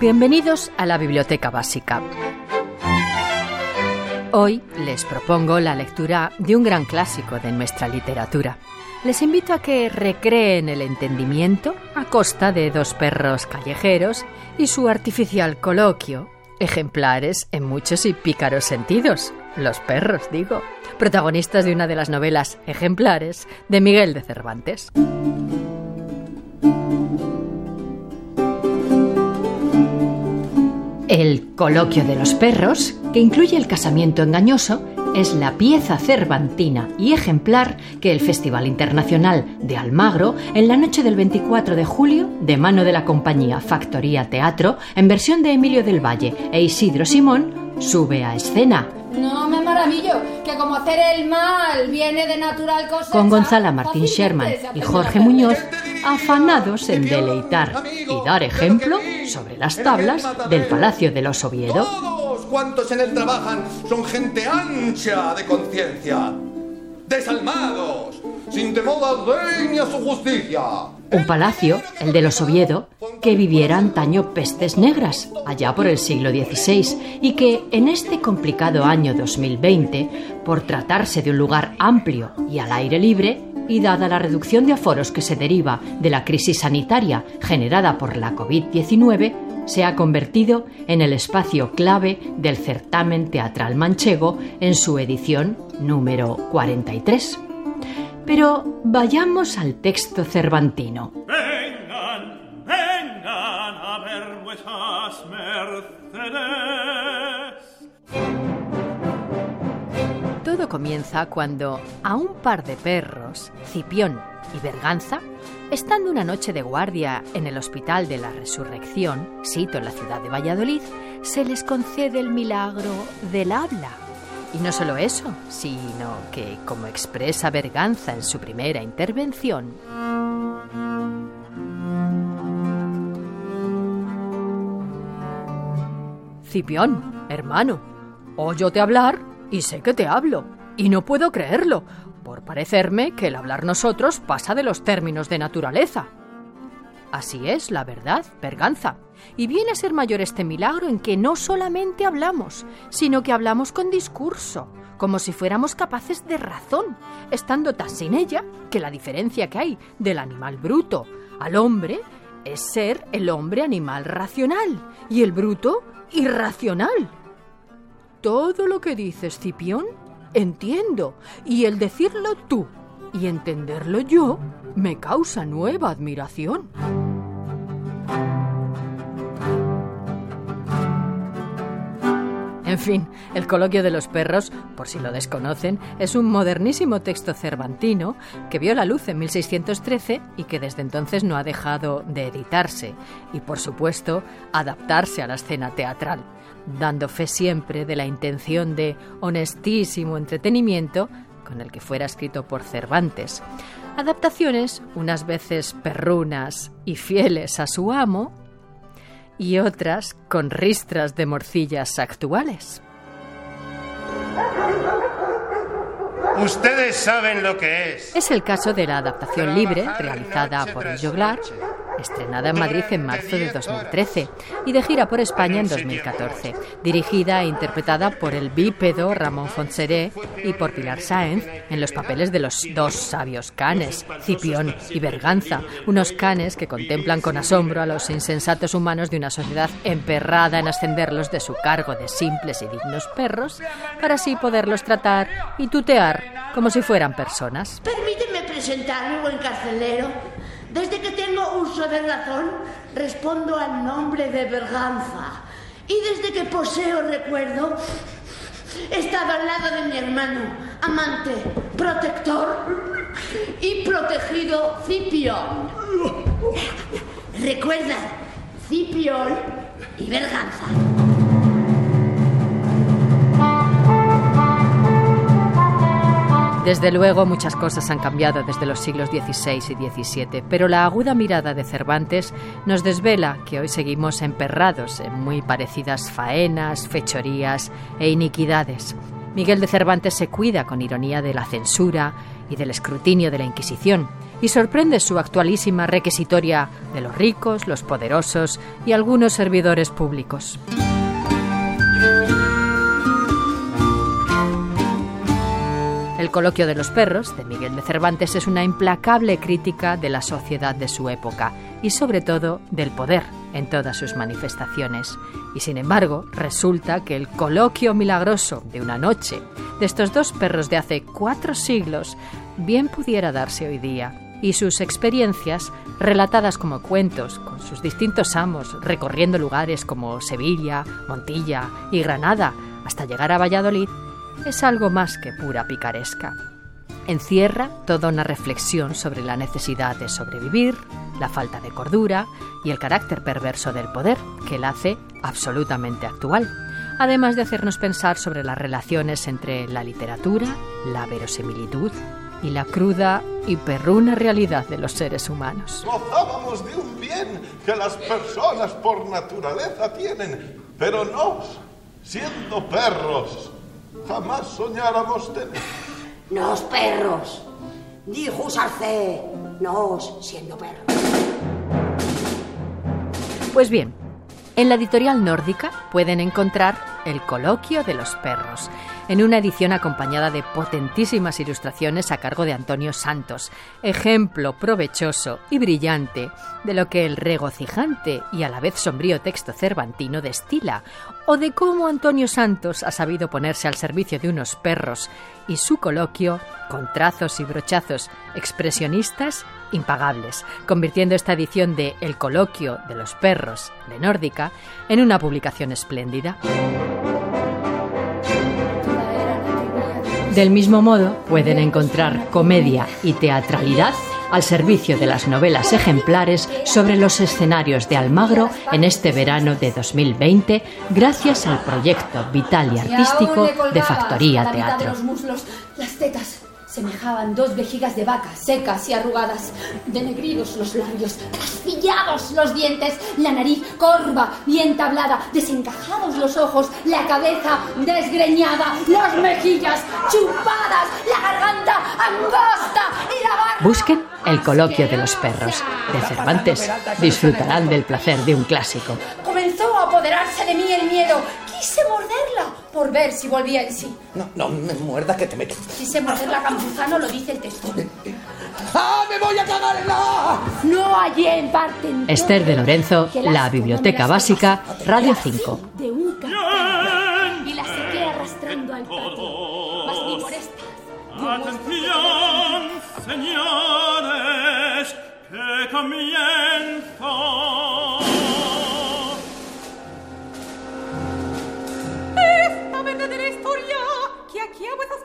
Bienvenidos a la Biblioteca Básica. Hoy les propongo la lectura de un gran clásico de nuestra literatura. Les invito a que recreen el entendimiento a costa de dos perros callejeros y su artificial coloquio, ejemplares en muchos y pícaros sentidos, los perros, digo, protagonistas de una de las novelas ejemplares de Miguel de Cervantes. El coloquio de los perros, que incluye el casamiento engañoso, es la pieza cervantina y ejemplar que el Festival Internacional de Almagro, en la noche del 24 de julio, de mano de la compañía Factoría Teatro, en versión de Emilio del Valle e Isidro Simón, sube a escena. No me maravillo, que como hacer el mal viene de natural cosa. Con Gonzala Martín Sherman y Jorge Muñoz afanados en deleitar y dar ejemplo sobre las tablas del Palacio de los Oviedo. Todos cuantos en él trabajan son gente ancha de conciencia, desalmados, sin temor al rey ni a su justicia. Un palacio, el de los Oviedo, que viviera antaño pestes negras, allá por el siglo XVI, y que en este complicado año 2020, por tratarse de un lugar amplio y al aire libre, y dada la reducción de aforos que se deriva de la crisis sanitaria generada por la COVID-19, se ha convertido en el espacio clave del certamen teatral manchego en su edición número 43. Pero vayamos al texto cervantino. Vengan, vengan a ver vuestras mercedes. Comienza cuando a un par de perros, Cipión y Berganza, estando una noche de guardia en el Hospital de la Resurrección, sito en la ciudad de Valladolid, se les concede el milagro del habla. Y no solo eso, sino que, como expresa Berganza en su primera intervención, Cipión, hermano, óyote hablar y sé que te hablo, y no puedo creerlo, por parecerme que el hablar nosotros pasa de los términos de naturaleza. Así es, la verdad, Berganza. Y viene a ser mayor este milagro en que no solamente hablamos, sino que hablamos con discurso, como si fuéramos capaces de razón, estando tan sin ella que la diferencia que hay del animal bruto al hombre es ser el hombre animal racional y el bruto irracional. Todo lo que dices, Cipión, entiendo, y el decirlo tú y entenderlo yo me causa nueva admiración. En fin, el coloquio de los perros, por si lo desconocen, es un modernísimo texto cervantino que vio la luz en 1613 y que desde entonces no ha dejado de editarse y, por supuesto, adaptarse a la escena teatral, dando fe siempre de la intención de honestísimo entretenimiento con el que fuera escrito por Cervantes. Adaptaciones, unas veces perrunas y fieles a su amo, y otras con ristras de morcillas actuales. Ustedes saben lo que es. Es el caso de la adaptación libre realizada por el Joglar, estrenada en Madrid en marzo de 2013 y de gira por España en 2014, dirigida e interpretada por el bípedo Ramón Fonseré y por Pilar Sáenz en los papeles de los dos sabios canes, Cipión y Berganza, unos canes que contemplan con asombro a los insensatos humanos de una sociedad emperrada en ascenderlos de su cargo de simples y dignos perros para así poderlos tratar y tutear como si fueran personas. Permíteme presentarme, buen carcelero. Desde que tengo uso de razón, respondo al nombre de Berganza. Y desde que poseo recuerdo, he estado al lado de mi hermano, amante, protector y protegido Cipión. Recuerda, Cipión y Berganza. Desde luego muchas cosas han cambiado desde los siglos XVI y XVII, pero la aguda mirada de Cervantes nos desvela que hoy seguimos emperrados en muy parecidas faenas, fechorías e iniquidades. Miguel de Cervantes se cuida con ironía de la censura y del escrutinio de la Inquisición, y sorprende su actualísima requisitoria de los ricos, los poderosos y algunos servidores públicos. El coloquio de los perros de Miguel de Cervantes es una implacable crítica de la sociedad de su época y sobre todo del poder en todas sus manifestaciones. Y sin embargo, resulta que el coloquio milagroso de una noche de estos dos perros de hace cuatro siglos bien pudiera darse hoy día y sus experiencias, relatadas como cuentos, con sus distintos amos, recorriendo lugares como Sevilla, Montilla y Granada, hasta llegar a Valladolid, es algo más que pura picaresca. Encierra toda una reflexión sobre la necesidad de sobrevivir, la falta de cordura y el carácter perverso del poder, que la hace absolutamente actual, además de hacernos pensar sobre las relaciones entre la literatura, la verosimilitud y la cruda y perruna realidad de los seres humanos. Gozábamos de un bien que las personas por naturaleza tienen, pero nos, siendo perros, jamás soñáramos tener. Nos perros, dijo Sarcé, nos siendo perros. Pues bien, en la editorial nórdica pueden encontrar El coloquio de los perros, en una edición acompañada de potentísimas ilustraciones a cargo de Antonio Santos, ejemplo provechoso y brillante de lo que el regocijante y a la vez sombrío texto cervantino destila, o de cómo Antonio Santos ha sabido ponerse al servicio de unos perros y su coloquio con trazos y brochazos expresionistas impagables, convirtiendo esta edición de El coloquio de los perros de Nórdica en una publicación espléndida. Del mismo modo, pueden encontrar comedia y teatralidad al servicio de las novelas ejemplares sobre los escenarios de Almagro en este verano de 2020, gracias al proyecto vital y artístico de Factoría Teatro. Semejaban dos vejigas de vaca, secas y arrugadas, denegridos los labios, trasfillados los dientes, la nariz corva bien tablada, desencajados los ojos, la cabeza desgreñada, las mejillas chupadas, la garganta angosta y la barba... Busquen el coloquio de los perros de Cervantes. Disfrutarán del placer de un clásico. Comenzó a apoderarse de mí el miedo. Quise morderla por ver si volvía en sí. No, no me muerdas que te meto. Quise morder la campuzano, lo dice el texto. ¡Ah, me voy a cagar en la... No hallé en parte en Esther de Lorenzo, que La las Biblioteca Básica, Radio de 5. de un y la saqué arrastrando al patio. Mas ni por esta Atención, señores, que comienza. Que aquí a vuestras